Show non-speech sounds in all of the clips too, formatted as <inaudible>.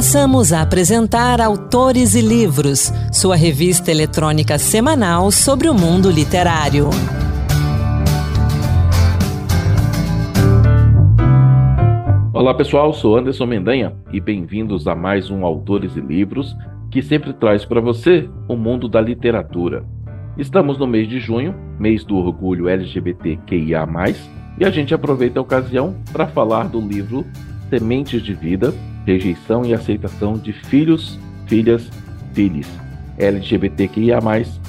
Passamos a apresentar Autores e Livros, sua revista eletrônica semanal sobre o mundo literário. Olá pessoal, sou Anderson Mendanha e bem-vindos a mais um Autores e Livros que sempre traz para você o mundo da literatura. Estamos no mês de junho, mês do orgulho LGBTQIA, e a gente aproveita a ocasião para falar do livro Sementes de Vida, Rejeição e Aceitação de Filhos, Filhas, Filhos LGBTQIA,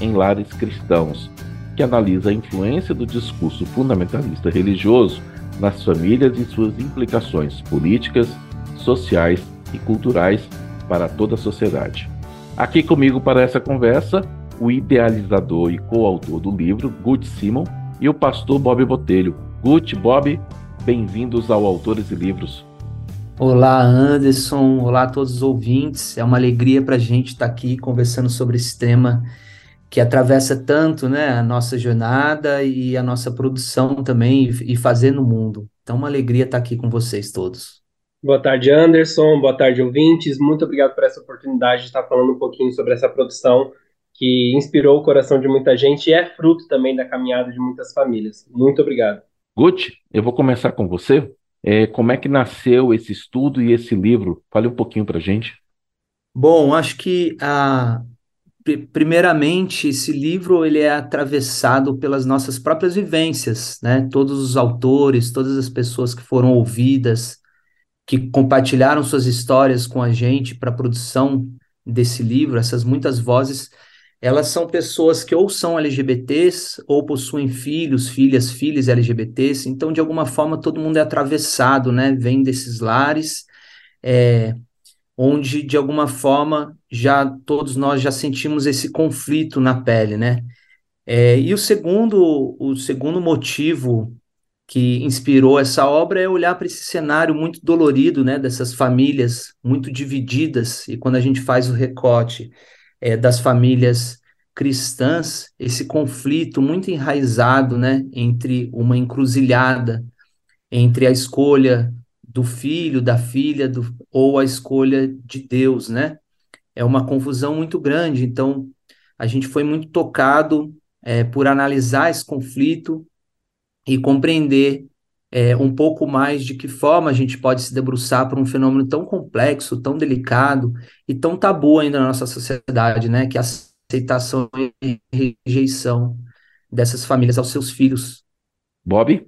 em lares cristãos, que analisa a influência do discurso fundamentalista religioso nas famílias e suas implicações políticas, sociais e culturais para toda a sociedade. Aqui comigo para essa conversa, o idealizador e coautor do livro, Gut Simon, e o pastor Bob Botelho. Gut, Bob, bem-vindos ao Autores e Livros. Olá, Anderson. Olá a todos os ouvintes. É uma alegria para a gente estar tá aqui conversando sobre esse tema que atravessa tanto né, a nossa jornada e a nossa produção também e fazer no mundo. Então, uma alegria estar aqui com vocês todos. Boa tarde, Anderson. Boa tarde, ouvintes. Muito obrigado por essa oportunidade de estar falando um pouquinho sobre essa produção que inspirou o coração de muita gente e é fruto também da caminhada de muitas famílias. Muito obrigado. Guti, eu vou começar com você. É, como é que nasceu esse estudo e esse livro? Fale um pouquinho para gente. Bom, acho que a, primeiramente esse livro ele é atravessado pelas nossas próprias vivências, né? Todos os autores, todas as pessoas que foram ouvidas, que compartilharam suas histórias com a gente para a produção desse livro, essas muitas vozes elas são pessoas que ou são LGBTs ou possuem filhos, filhas, filhas LGBTs, então de alguma forma todo mundo é atravessado, né? Vem desses lares, é, onde de alguma forma já todos nós já sentimos esse conflito na pele, né? É, e o segundo, o segundo motivo que inspirou essa obra é olhar para esse cenário muito dolorido, né? Dessas famílias muito divididas e quando a gente faz o recorte é, das famílias cristãs, esse conflito muito enraizado, né, entre uma encruzilhada, entre a escolha do filho, da filha, do, ou a escolha de Deus, né? É uma confusão muito grande. Então, a gente foi muito tocado é, por analisar esse conflito e compreender é, um pouco mais de que forma a gente pode se debruçar para um fenômeno tão complexo, tão delicado e tão tabu ainda na nossa sociedade, né? Que é a aceitação e rejeição dessas famílias aos seus filhos. Bob?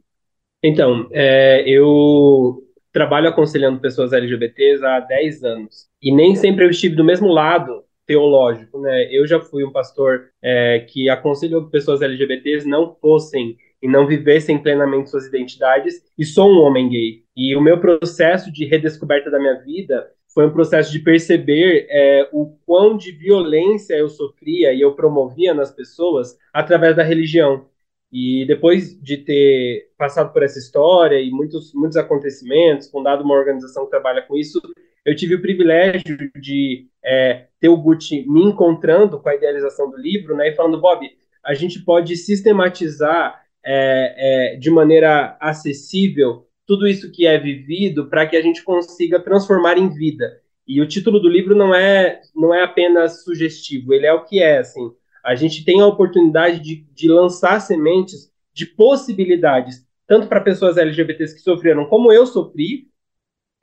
Então, é, eu trabalho aconselhando pessoas LGBTs há 10 anos. E nem sempre eu estive do mesmo lado teológico, né? Eu já fui um pastor é, que aconselhou que pessoas LGBTs não fossem e não vivessem plenamente suas identidades, e sou um homem gay. E o meu processo de redescoberta da minha vida foi um processo de perceber é, o quão de violência eu sofria e eu promovia nas pessoas através da religião. E depois de ter passado por essa história e muitos, muitos acontecimentos, fundado uma organização que trabalha com isso, eu tive o privilégio de é, ter o Gucci me encontrando com a idealização do livro, né, e falando, Bob, a gente pode sistematizar é, é, de maneira acessível tudo isso que é vivido para que a gente consiga transformar em vida. E o título do livro não é não é apenas sugestivo, ele é o que é assim. A gente tem a oportunidade de, de lançar sementes de possibilidades, tanto para pessoas LGBTs que sofreram, como eu sofri,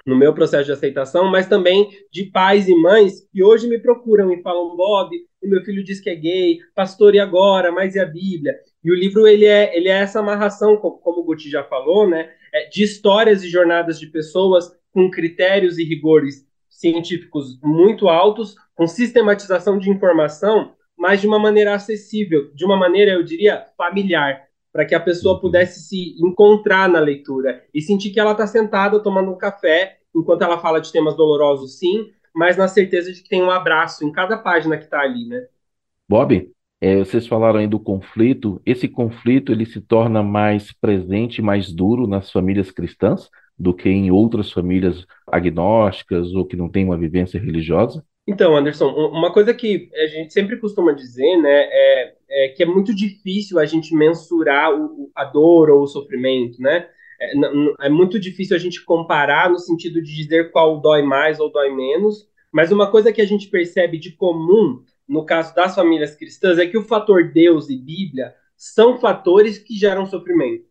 no meu processo de aceitação, mas também de pais e mães que hoje me procuram e falam, Bob, o meu filho diz que é gay, pastor, e agora? Mas e a Bíblia? E o livro, ele é, ele é essa amarração, como o Guti já falou, né, de histórias e jornadas de pessoas com critérios e rigores científicos muito altos, com sistematização de informação, mas de uma maneira acessível, de uma maneira, eu diria, familiar, para que a pessoa pudesse se encontrar na leitura e sentir que ela está sentada tomando um café enquanto ela fala de temas dolorosos, sim, mas na certeza de que tem um abraço em cada página que está ali, né? Bob, é, vocês falaram aí do conflito. Esse conflito ele se torna mais presente, mais duro nas famílias cristãs do que em outras famílias agnósticas ou que não têm uma vivência religiosa? Então, Anderson, uma coisa que a gente sempre costuma dizer, né, é, é que é muito difícil a gente mensurar o, a dor ou o sofrimento, né? é, é muito difícil a gente comparar no sentido de dizer qual dói mais ou dói menos, mas uma coisa que a gente percebe de comum no caso das famílias cristãs é que o fator Deus e Bíblia são fatores que geram sofrimento.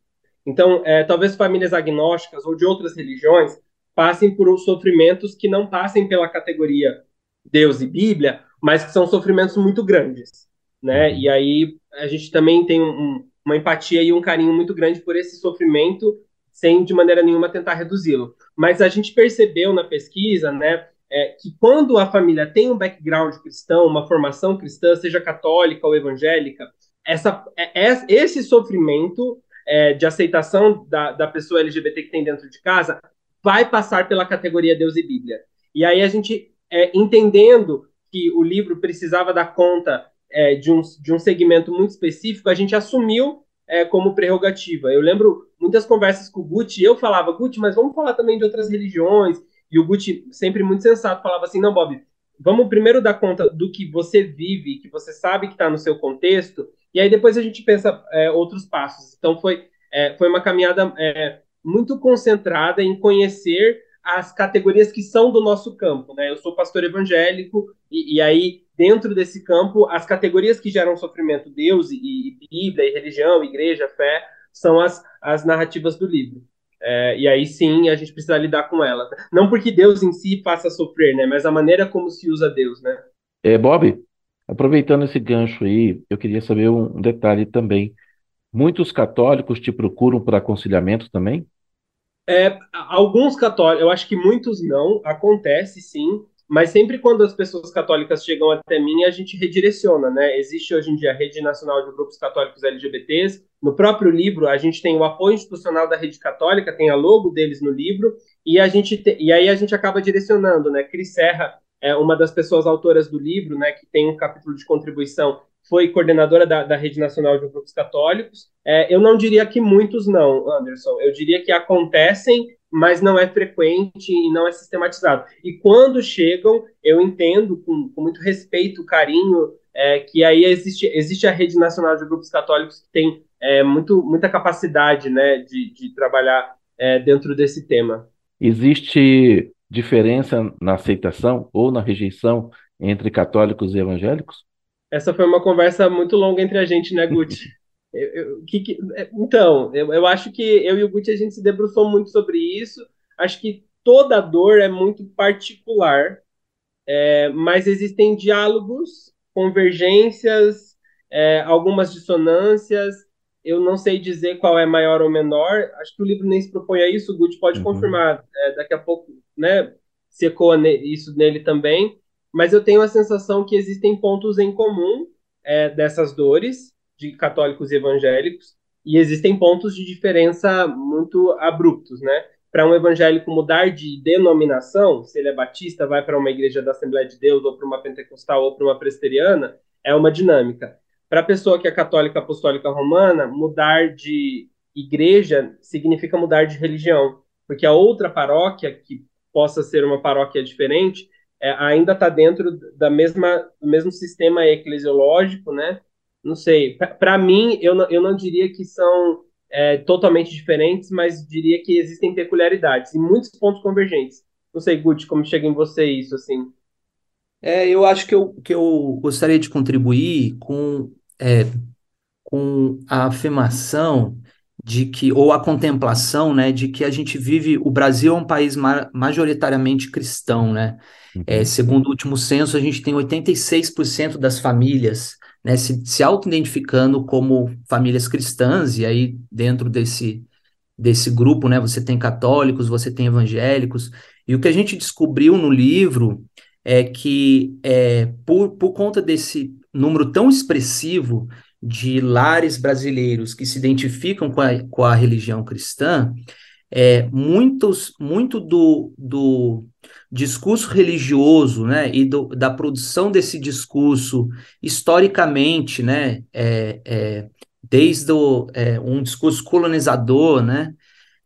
Então, é, talvez famílias agnósticas ou de outras religiões passem por sofrimentos que não passem pela categoria Deus e Bíblia, mas que são sofrimentos muito grandes, né? E aí a gente também tem um, uma empatia e um carinho muito grande por esse sofrimento, sem de maneira nenhuma tentar reduzi-lo. Mas a gente percebeu na pesquisa, né, é, que quando a família tem um background cristão, uma formação cristã, seja católica ou evangélica, essa, é, é, esse sofrimento é, de aceitação da, da pessoa LGBT que tem dentro de casa vai passar pela categoria Deus e Bíblia. E aí a gente, é, entendendo que o livro precisava dar conta é, de, um, de um segmento muito específico, a gente assumiu como prerrogativa. Eu lembro muitas conversas com o Gucci, eu falava, Gucci, mas vamos falar também de outras religiões, e o Gucci, sempre muito sensato, falava assim, não, Bob, vamos primeiro dar conta do que você vive, que você sabe que está no seu contexto, e aí depois a gente pensa é, outros passos. Então foi, é, foi uma caminhada é, muito concentrada em conhecer as categorias que são do nosso campo, né? Eu sou pastor evangélico e, e aí dentro desse campo as categorias que geram sofrimento, Deus e, e Bíblia e religião, igreja, fé, são as, as narrativas do livro. É, e aí sim a gente precisa lidar com ela. Não porque Deus em si faça sofrer, né? Mas a maneira como se usa Deus, né? É, Bob, aproveitando esse gancho aí, eu queria saber um detalhe também. Muitos católicos te procuram para aconselhamento também? É, alguns católicos, eu acho que muitos não, acontece sim, mas sempre quando as pessoas católicas chegam até mim, a gente redireciona, né? Existe hoje em dia a Rede Nacional de Grupos Católicos LGBTs. No próprio livro, a gente tem o apoio institucional da Rede Católica, tem a logo deles no livro, e a gente te, e aí a gente acaba direcionando, né? Cris Serra é uma das pessoas autoras do livro, né, que tem um capítulo de contribuição foi coordenadora da, da Rede Nacional de Grupos Católicos. É, eu não diria que muitos não, Anderson. Eu diria que acontecem, mas não é frequente e não é sistematizado. E quando chegam, eu entendo com, com muito respeito, carinho, é, que aí existe, existe a Rede Nacional de Grupos Católicos que tem é, muito, muita capacidade né, de, de trabalhar é, dentro desse tema. Existe diferença na aceitação ou na rejeição entre católicos e evangélicos? Essa foi uma conversa muito longa entre a gente, né, Guti? <laughs> Eu, eu, que, que, é, então, eu, eu acho que eu e o Guti a gente se debruçou muito sobre isso. Acho que toda dor é muito particular, é, mas existem diálogos, convergências, é, algumas dissonâncias. Eu não sei dizer qual é maior ou menor. Acho que o livro nem se propõe a isso. O Guti pode uhum. confirmar. É, daqui a pouco, né? Se ecoa isso nele também mas eu tenho a sensação que existem pontos em comum é, dessas dores de católicos e evangélicos e existem pontos de diferença muito abruptos, né? Para um evangélico mudar de denominação, se ele é batista, vai para uma igreja da Assembleia de Deus, ou para uma pentecostal, ou para uma presteriana, é uma dinâmica. Para a pessoa que é católica apostólica romana, mudar de igreja significa mudar de religião, porque a outra paróquia, que possa ser uma paróquia diferente, é, ainda está dentro da mesma, do mesmo sistema eclesiológico, né? Não sei. Para mim, eu não, eu não diria que são é, totalmente diferentes, mas diria que existem peculiaridades e muitos pontos convergentes. Não sei, Guti, como chega em você isso, assim? É, eu acho que eu, que eu gostaria de contribuir com, é, com a afirmação de que, ou a contemplação, né, de que a gente vive, o Brasil é um país ma majoritariamente cristão, né? É, uhum. segundo o último censo, a gente tem 86% das famílias né, se, se auto-identificando como famílias cristãs, e aí dentro desse, desse grupo, né, você tem católicos, você tem evangélicos, e o que a gente descobriu no livro é que, é, por, por conta desse número tão expressivo de lares brasileiros que se identificam com a, com a religião cristã, é, muitos, muito do, do discurso religioso, né, e do, da produção desse discurso historicamente, né, é, é, desde o, é, um discurso colonizador, né,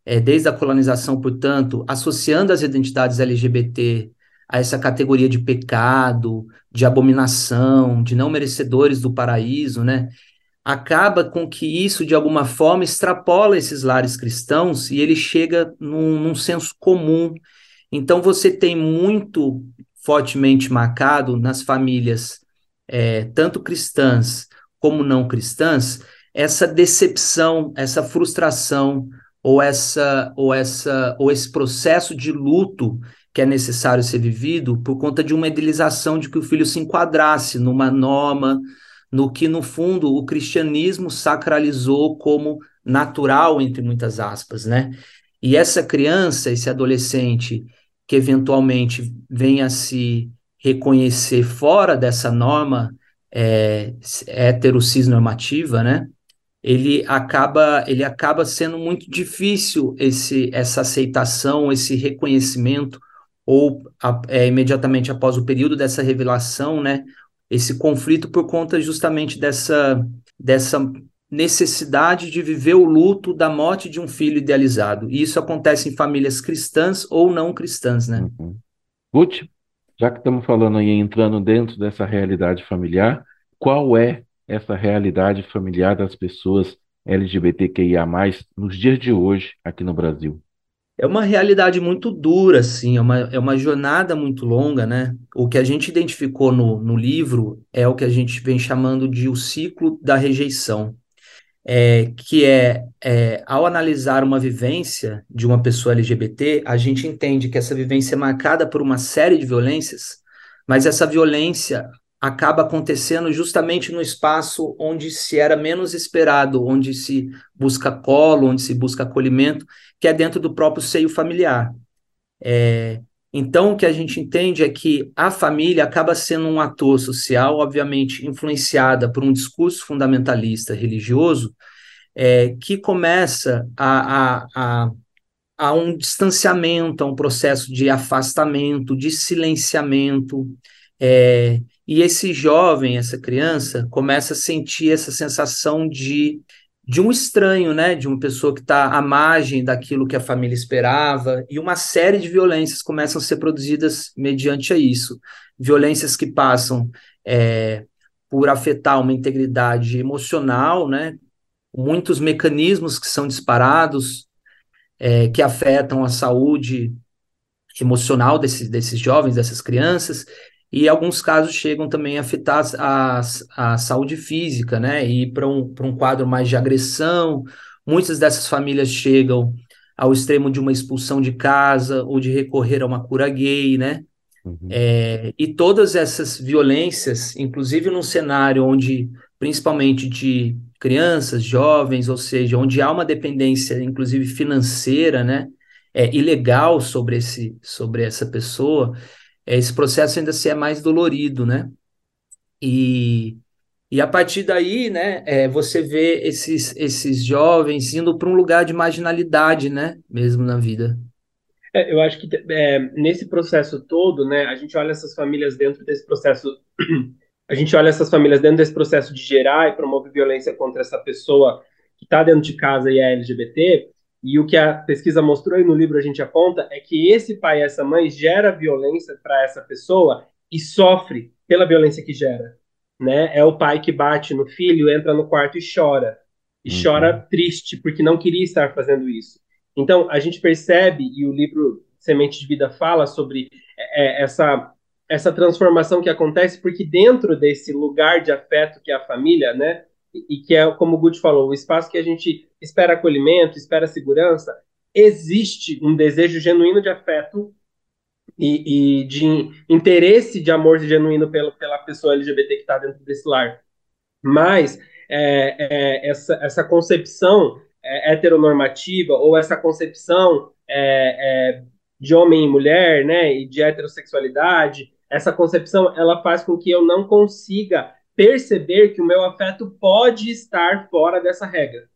é, desde a colonização, portanto, associando as identidades LGBT a essa categoria de pecado, de abominação, de não merecedores do paraíso, né, acaba com que isso, de alguma forma, extrapola esses lares cristãos e ele chega num, num senso comum. Então, você tem muito fortemente marcado nas famílias, é, tanto cristãs como não cristãs, essa decepção, essa frustração ou essa ou essa ou esse processo de luto que é necessário ser vivido por conta de uma idealização de que o filho se enquadrasse numa norma, no que no fundo o cristianismo sacralizou como natural entre muitas aspas, né? E essa criança, esse adolescente que eventualmente venha a se reconhecer fora dessa norma é, heterocisnormativa, né? Ele acaba, ele acaba sendo muito difícil esse, essa aceitação, esse reconhecimento, ou é, imediatamente após o período dessa revelação, né? Esse conflito por conta justamente dessa, dessa necessidade de viver o luto da morte de um filho idealizado. E isso acontece em famílias cristãs ou não cristãs, né? Uhum. Já que estamos falando aí, entrando dentro dessa realidade familiar, qual é essa realidade familiar das pessoas LGBTQIA+, nos dias de hoje aqui no Brasil? É uma realidade muito dura, assim, é uma, é uma jornada muito longa, né? O que a gente identificou no, no livro é o que a gente vem chamando de o ciclo da rejeição é, que é, é, ao analisar uma vivência de uma pessoa LGBT, a gente entende que essa vivência é marcada por uma série de violências, mas essa violência acaba acontecendo justamente no espaço onde se era menos esperado, onde se busca colo, onde se busca acolhimento, que é dentro do próprio seio familiar. É, então, o que a gente entende é que a família acaba sendo um ator social, obviamente influenciada por um discurso fundamentalista religioso, é, que começa a, a, a, a, um distanciamento, a um processo de afastamento, de silenciamento. É, e esse jovem, essa criança, começa a sentir essa sensação de de um estranho, né, de uma pessoa que está à margem daquilo que a família esperava, e uma série de violências começam a ser produzidas mediante a isso. Violências que passam é, por afetar uma integridade emocional, né, muitos mecanismos que são disparados, é, que afetam a saúde emocional desses, desses jovens, dessas crianças, e alguns casos chegam também a afetar a, a saúde física, né? E para um, um quadro mais de agressão. Muitas dessas famílias chegam ao extremo de uma expulsão de casa ou de recorrer a uma cura gay, né? Uhum. É, e todas essas violências, inclusive num cenário onde, principalmente de crianças, jovens, ou seja, onde há uma dependência, inclusive financeira, né? É, ilegal sobre, esse, sobre essa pessoa, esse processo ainda se é mais dolorido, né? E, e a partir daí, né, é, você vê esses, esses jovens indo para um lugar de marginalidade, né, mesmo na vida. É, eu acho que é, nesse processo todo, né, a gente olha essas famílias dentro desse processo, <clears throat> a gente olha essas famílias dentro desse processo de gerar e promover violência contra essa pessoa que está dentro de casa e é LGBT, e o que a pesquisa mostrou e no livro a gente aponta é que esse pai e essa mãe gera violência para essa pessoa e sofre pela violência que gera. Né? É o pai que bate no filho, entra no quarto e chora. E uhum. chora triste porque não queria estar fazendo isso. Então, a gente percebe, e o livro Semente de Vida fala sobre é, é essa, essa transformação que acontece, porque dentro desse lugar de afeto que é a família, né? E que é, como o Guti falou, o espaço que a gente espera acolhimento, espera segurança, existe um desejo genuíno de afeto e, e de interesse de amor genuíno pela, pela pessoa LGBT que está dentro desse lar. Mas é, é, essa, essa concepção é, heteronormativa ou essa concepção é, é, de homem e mulher, né, e de heterossexualidade, essa concepção ela faz com que eu não consiga perceber que o meu afeto pode estar fora dessa regra.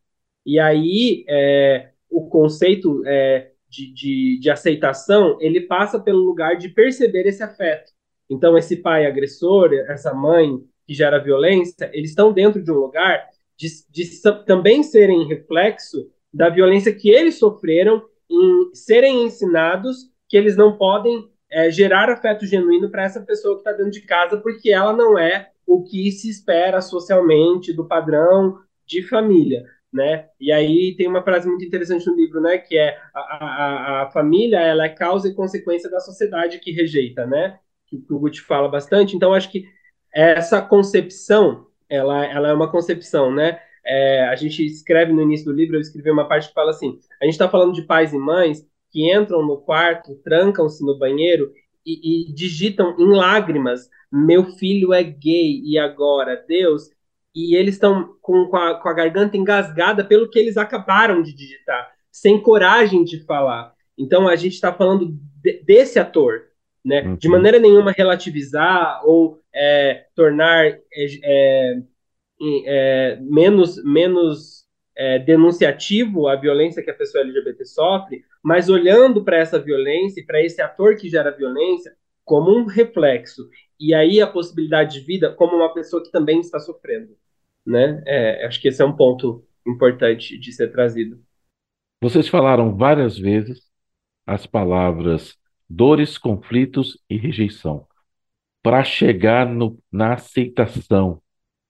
E aí, é, o conceito é, de, de, de, aceitação, ele passa pelo lugar de perceber esse afeto. Então, esse pai agressor, essa mãe que gera violência, eles estão dentro de um lugar de, de também serem reflexo da violência que eles sofreram em serem ensinados que eles não podem é, gerar afeto genuíno para essa pessoa que está dentro de casa, porque ela não é o que se espera socialmente do padrão de família. Né? E aí tem uma frase muito interessante no livro, né? Que é a, a, a família ela é causa e consequência da sociedade que rejeita, né? Que, o Guti fala bastante. Então acho que essa concepção, ela, ela é uma concepção, né? É, a gente escreve no início do livro, eu escrevi uma parte que fala assim: a gente está falando de pais e mães que entram no quarto, trancam-se no banheiro e, e digitam em lágrimas: meu filho é gay e agora, Deus, e eles estão com, com, com, a garganta engasgada pelo que eles acabaram de digitar, sem coragem de falar. Então a gente está falando de, desse ator, né? Uhum. De maneira nenhuma relativizar ou é, tornar é, é menos, menos é, denunciativo a violência que a pessoa LGBT sofre, mas olhando para essa violência, para esse ator que gera violência, como um reflexo e aí a possibilidade de vida como uma pessoa que também está sofrendo, né? É, acho que esse é um ponto importante de ser trazido. Vocês falaram várias vezes as palavras dores, conflitos e rejeição. Para chegar no, na aceitação,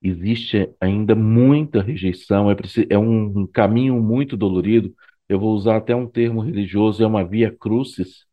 existe ainda muita rejeição, é, preciso, é um, caminho muito dolorido. Eu vou usar até um termo religioso, é uma via crucis,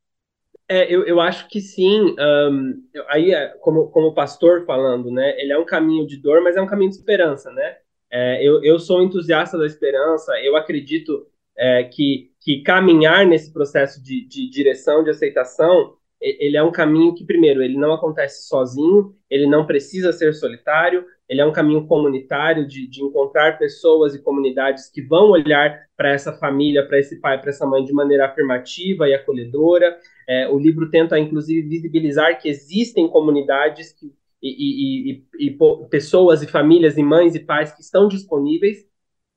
é, eu, eu acho que sim. Um, aí, é, como, como pastor falando, né? Ele é um caminho de dor, mas é um caminho de esperança, né? É, eu, eu sou entusiasta da esperança. Eu acredito é, que, que caminhar nesse processo de, de direção, de aceitação, ele é um caminho que, primeiro, ele não acontece sozinho, ele não precisa ser solitário, ele é um caminho comunitário de, de encontrar pessoas e comunidades que vão olhar para essa família, para esse pai, para essa mãe de maneira afirmativa e acolhedora. É, o livro tenta, inclusive, visibilizar que existem comunidades que, e, e, e, e, pessoas e famílias e mães e pais que estão disponíveis.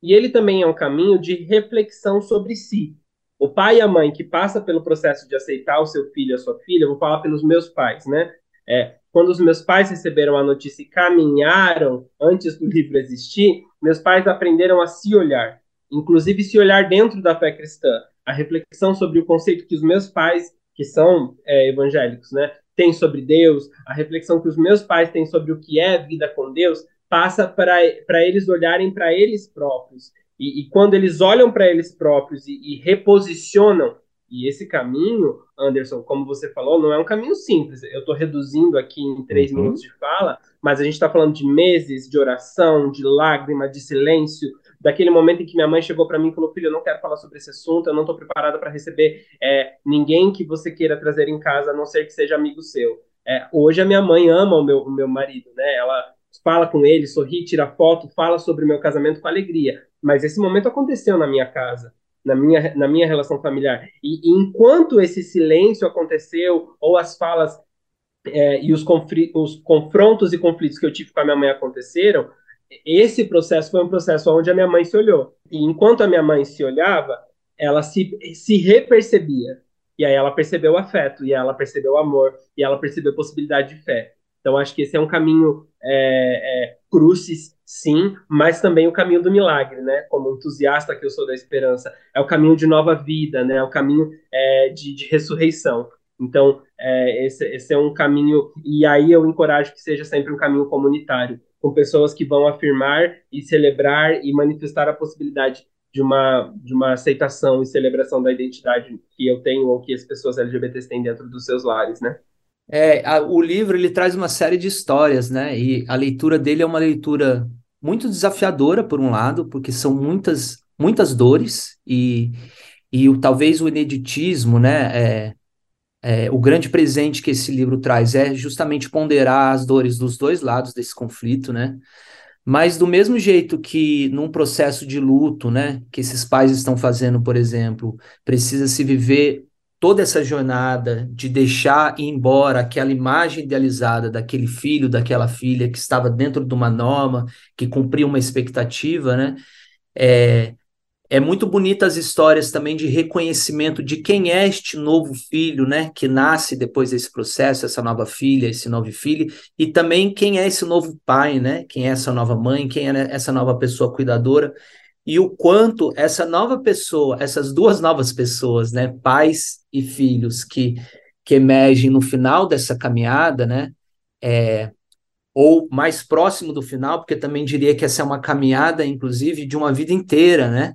E ele também é um caminho de reflexão sobre si. O pai e a mãe que passa pelo processo de aceitar o seu filho, a sua filha, vou falar pelos meus pais, né? É, quando os meus pais receberam a notícia e caminharam antes do livro existir, meus pais aprenderam a se olhar, inclusive se olhar dentro da fé cristã. A reflexão sobre o conceito que os meus pais que são é, evangélicos, né, têm sobre Deus, a reflexão que os meus pais têm sobre o que é vida com Deus, passa para eles olharem para eles próprios. E, e, quando eles olham para eles próprios e, e reposicionam, e esse caminho, Anderson, como você falou, não é um caminho simples. Eu estou reduzindo aqui em três uhum. minutos de fala, mas a gente está falando de meses de oração, de lágrima, de silêncio, daquele momento em que minha mãe chegou para mim e falou: Filho, eu não quero falar sobre esse assunto, eu não estou preparada para receber é, ninguém que você queira trazer em casa, a não ser que seja amigo seu. É, hoje a minha mãe ama o meu, o meu marido, né? Ela fala com ele, sorri, tira foto, fala sobre o meu casamento com alegria. Mas esse momento aconteceu na minha casa, na minha, na minha relação familiar. E, e enquanto esse silêncio aconteceu, ou as falas é, e os, os confrontos e conflitos que eu tive com a minha mãe aconteceram, esse processo foi um processo onde a minha mãe se olhou. E enquanto a minha mãe se olhava, ela se, se repercebia. E aí ela percebeu afeto, e ela percebeu amor, e ela percebeu possibilidade de fé. Então acho que esse é um caminho é, é, sim, mas também o caminho do milagre, né? Como entusiasta que eu sou da esperança, é o caminho de nova vida, né? É o caminho é, de, de, ressurreição. Então é, esse, esse é um caminho, e aí eu encorajo que seja sempre um caminho comunitário com pessoas que vão afirmar e celebrar e manifestar a possibilidade de uma, de uma aceitação e celebração da identidade que eu tenho ou que as pessoas LGBTs têm dentro dos seus lares, né? É, a, o livro ele traz uma série de histórias, né? E a leitura dele é uma leitura muito desafiadora por um lado, porque são muitas muitas dores e, e o, talvez o ineditismo, né? É, é, o grande presente que esse livro traz é justamente ponderar as dores dos dois lados desse conflito, né? Mas do mesmo jeito que num processo de luto, né, que esses pais estão fazendo, por exemplo, precisa se viver toda essa jornada de deixar ir embora aquela imagem idealizada daquele filho, daquela filha que estava dentro de uma norma, que cumpria uma expectativa, né? É, é muito bonita as histórias também de reconhecimento de quem é este novo filho, né, que nasce depois desse processo, essa nova filha, esse novo filho, e também quem é esse novo pai, né, quem é essa nova mãe, quem é essa nova pessoa cuidadora, e o quanto essa nova pessoa, essas duas novas pessoas, né, pais e filhos que que emergem no final dessa caminhada, né? É, ou mais próximo do final, porque também diria que essa é uma caminhada, inclusive, de uma vida inteira, né?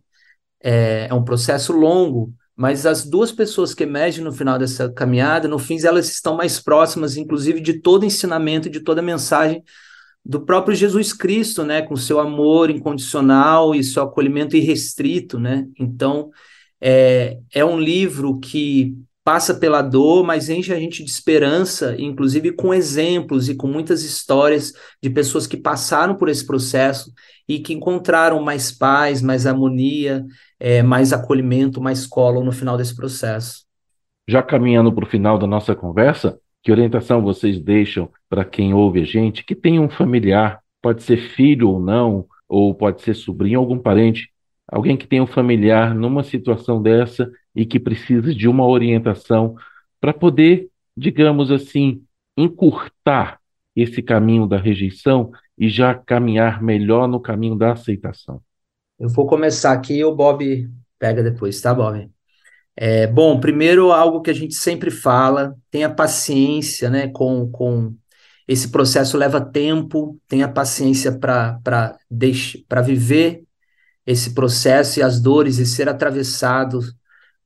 É, é um processo longo, mas as duas pessoas que emergem no final dessa caminhada, no fim, elas estão mais próximas, inclusive, de todo ensinamento, de toda mensagem do próprio Jesus Cristo, né, com seu amor incondicional e seu acolhimento irrestrito, né? Então, é, é um livro que passa pela dor, mas enche a gente de esperança, inclusive com exemplos e com muitas histórias de pessoas que passaram por esse processo e que encontraram mais paz, mais harmonia, é, mais acolhimento, mais colo no final desse processo. Já caminhando para o final da nossa conversa, que orientação vocês deixam para quem ouve a gente que tem um familiar, pode ser filho ou não, ou pode ser sobrinho, algum parente, alguém que tem um familiar numa situação dessa e que precisa de uma orientação para poder, digamos assim, encurtar esse caminho da rejeição e já caminhar melhor no caminho da aceitação? Eu vou começar aqui e o Bob pega depois, tá, Bob? É, bom, primeiro, algo que a gente sempre fala, tenha paciência, né, com, com esse processo leva tempo, tenha paciência para viver esse processo e as dores e ser atravessado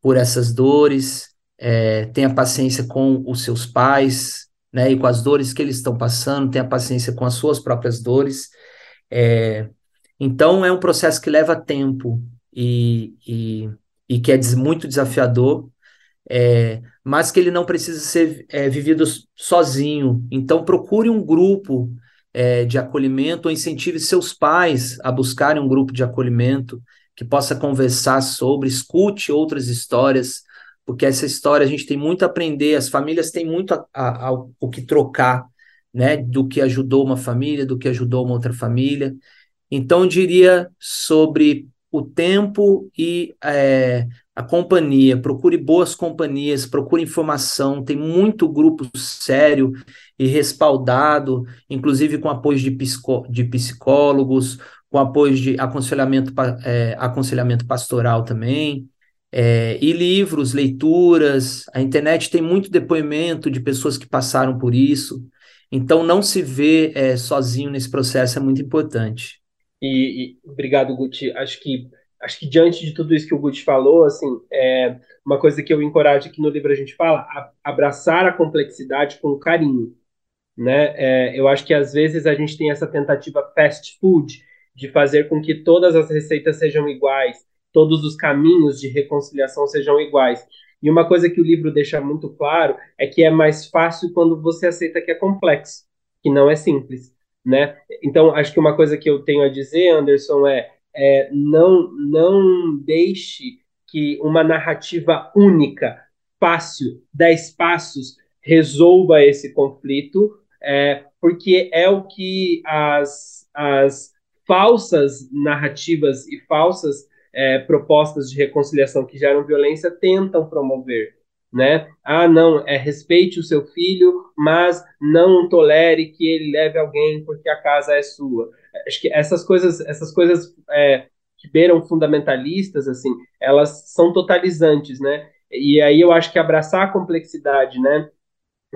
por essas dores, é, tenha paciência com os seus pais, né, e com as dores que eles estão passando, tenha paciência com as suas próprias dores. É, então, é um processo que leva tempo e, e, e que é muito desafiador, é, mas que ele não precisa ser é, vivido sozinho. Então, procure um grupo é, de acolhimento ou incentive seus pais a buscarem um grupo de acolhimento que possa conversar sobre, escute outras histórias, porque essa história a gente tem muito a aprender, as famílias têm muito a, a, a, o que trocar, né, do que ajudou uma família, do que ajudou uma outra família. Então, eu diria sobre o tempo e é, a companhia. Procure boas companhias, procure informação. Tem muito grupo sério e respaldado, inclusive com apoio de, psicó de psicólogos, com apoio de aconselhamento, é, aconselhamento pastoral também, é, e livros, leituras. A internet tem muito depoimento de pessoas que passaram por isso. Então, não se ver é, sozinho nesse processo é muito importante. E, e, obrigado, Guti. Acho que acho que diante de tudo isso que o Guti falou, assim, é uma coisa que eu encorajo aqui no livro a gente fala, a, abraçar a complexidade com carinho, né? É, eu acho que às vezes a gente tem essa tentativa fast food de fazer com que todas as receitas sejam iguais, todos os caminhos de reconciliação sejam iguais. E uma coisa que o livro deixa muito claro é que é mais fácil quando você aceita que é complexo, que não é simples, né? Então, acho que uma coisa que eu tenho a dizer, Anderson, é, é não não deixe que uma narrativa única, fácil, dez passos, resolva esse conflito, é, porque é o que as, as falsas narrativas e falsas é, propostas de reconciliação que geram violência tentam promover, né? Ah, não, é respeite o seu filho, mas não tolere que ele leve alguém porque a casa é sua. Acho que essas coisas, essas coisas é, que beiram fundamentalistas, assim, elas são totalizantes, né? E aí eu acho que abraçar a complexidade, né?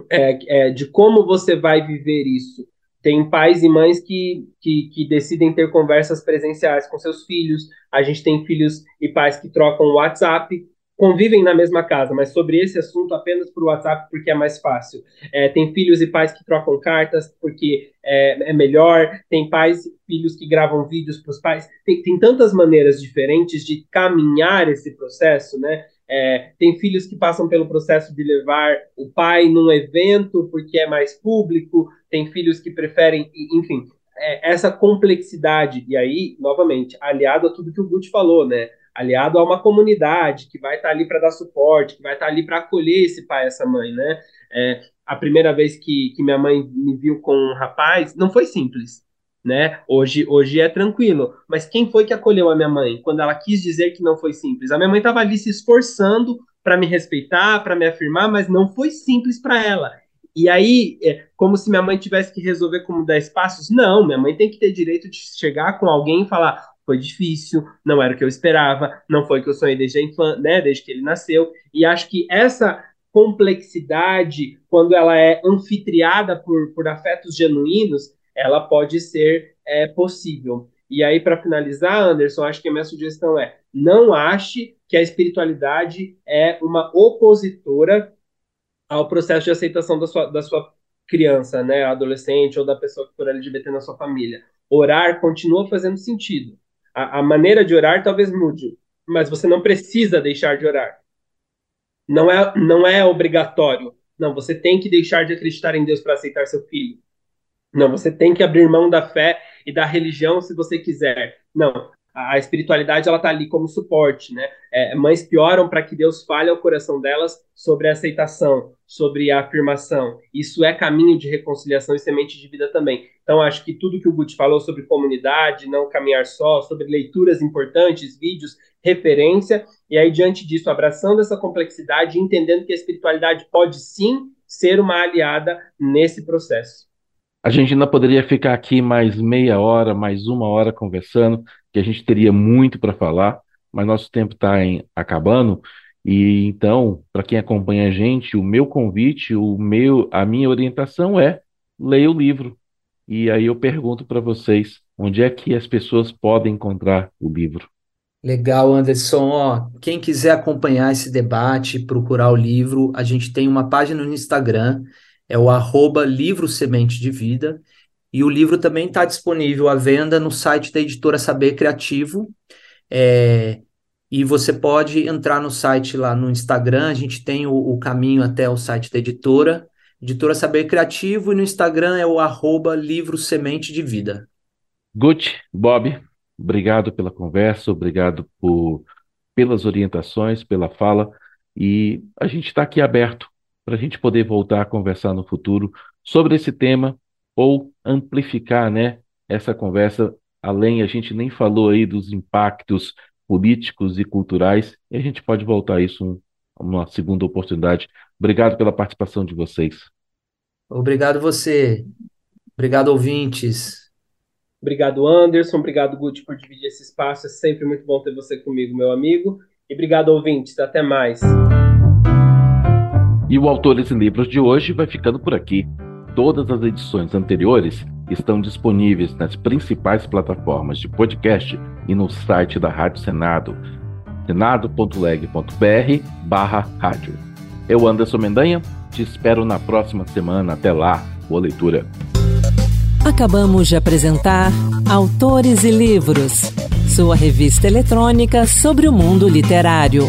É, é, de como você vai viver isso tem pais e mães que, que, que, decidem ter conversas presenciais com seus filhos. A gente tem filhos e pais que trocam WhatsApp, convivem na mesma casa, mas sobre esse assunto apenas por WhatsApp porque é mais fácil. É, tem filhos e pais que trocam cartas porque é, é melhor. Tem pais e filhos que gravam vídeos para os pais. Tem, tem tantas maneiras diferentes de caminhar esse processo, né? É, tem filhos que passam pelo processo de levar o pai num evento porque é mais público, tem filhos que preferem, enfim, é, essa complexidade, e aí, novamente, aliado a tudo que o Guti falou, né? Aliado a uma comunidade que vai estar ali para dar suporte, que vai estar ali para acolher esse pai, essa mãe, né? É, a primeira vez que, que minha mãe me viu com um rapaz, não foi simples né? Hoje, hoje é tranquilo. Mas quem foi que acolheu a minha mãe quando ela quis dizer que não foi simples? A minha mãe estava ali se esforçando para me respeitar, para me afirmar, mas não foi simples para ela. E aí, é como se minha mãe tivesse que resolver como dar espaços. Não, minha mãe tem que ter direito de chegar com alguém e falar: foi difícil, não era o que eu esperava, não foi o que eu sonhei desde a infância, né, desde que ele nasceu. E acho que essa complexidade, quando ela é anfitriada por, por afetos genuínos, ela pode ser é, possível. E aí, para finalizar, Anderson, acho que a minha sugestão é: não ache que a espiritualidade é uma opositora ao processo de aceitação da sua, da sua criança, né, adolescente ou da pessoa que for LGBT na sua família. Orar continua fazendo sentido. A, a maneira de orar talvez mude, mas você não precisa deixar de orar. Não é, não é obrigatório. Não, você tem que deixar de acreditar em Deus para aceitar seu filho. Não, você tem que abrir mão da fé e da religião se você quiser. Não, a espiritualidade ela está ali como suporte, né? É, mães pioram para que Deus fale ao coração delas sobre a aceitação, sobre a afirmação. Isso é caminho de reconciliação e semente de vida também. Então acho que tudo que o Guti falou sobre comunidade, não caminhar só, sobre leituras importantes, vídeos, referência, e aí diante disso abraçando essa complexidade, entendendo que a espiritualidade pode sim ser uma aliada nesse processo. A gente ainda poderia ficar aqui mais meia hora, mais uma hora conversando, que a gente teria muito para falar, mas nosso tempo está acabando. E então, para quem acompanha a gente, o meu convite, o meu, a minha orientação é leia o livro. E aí eu pergunto para vocês, onde é que as pessoas podem encontrar o livro? Legal, Anderson. Ó, quem quiser acompanhar esse debate, procurar o livro, a gente tem uma página no Instagram é o arroba livro semente de vida. E o livro também está disponível à venda no site da editora Saber Criativo. É, e você pode entrar no site lá no Instagram, a gente tem o, o, caminho até o site da editora, editora Saber Criativo, e no Instagram é o arroba livro semente de vida. Gucci, Bob, obrigado pela conversa, obrigado por, pelas orientações, pela fala, e a gente está aqui aberto para a gente poder voltar a conversar no futuro sobre esse tema ou amplificar, né, essa conversa. Além, a gente nem falou aí dos impactos políticos e culturais, e a gente pode voltar a isso um, uma segunda oportunidade. Obrigado pela participação de vocês. Obrigado você. Obrigado, ouvintes. Obrigado, Anderson. Obrigado, Guti, por dividir esse espaço. É sempre muito bom ter você comigo, meu amigo. E obrigado, ouvintes. Até mais. E o Autores e Livros de hoje vai ficando por aqui. Todas as edições anteriores estão disponíveis nas principais plataformas de podcast e no site da Rádio Senado, senado.leg.br barra rádio. Eu, Anderson Mendanha, te espero na próxima semana. Até lá, boa leitura. Acabamos de apresentar Autores e Livros, sua revista eletrônica sobre o mundo literário.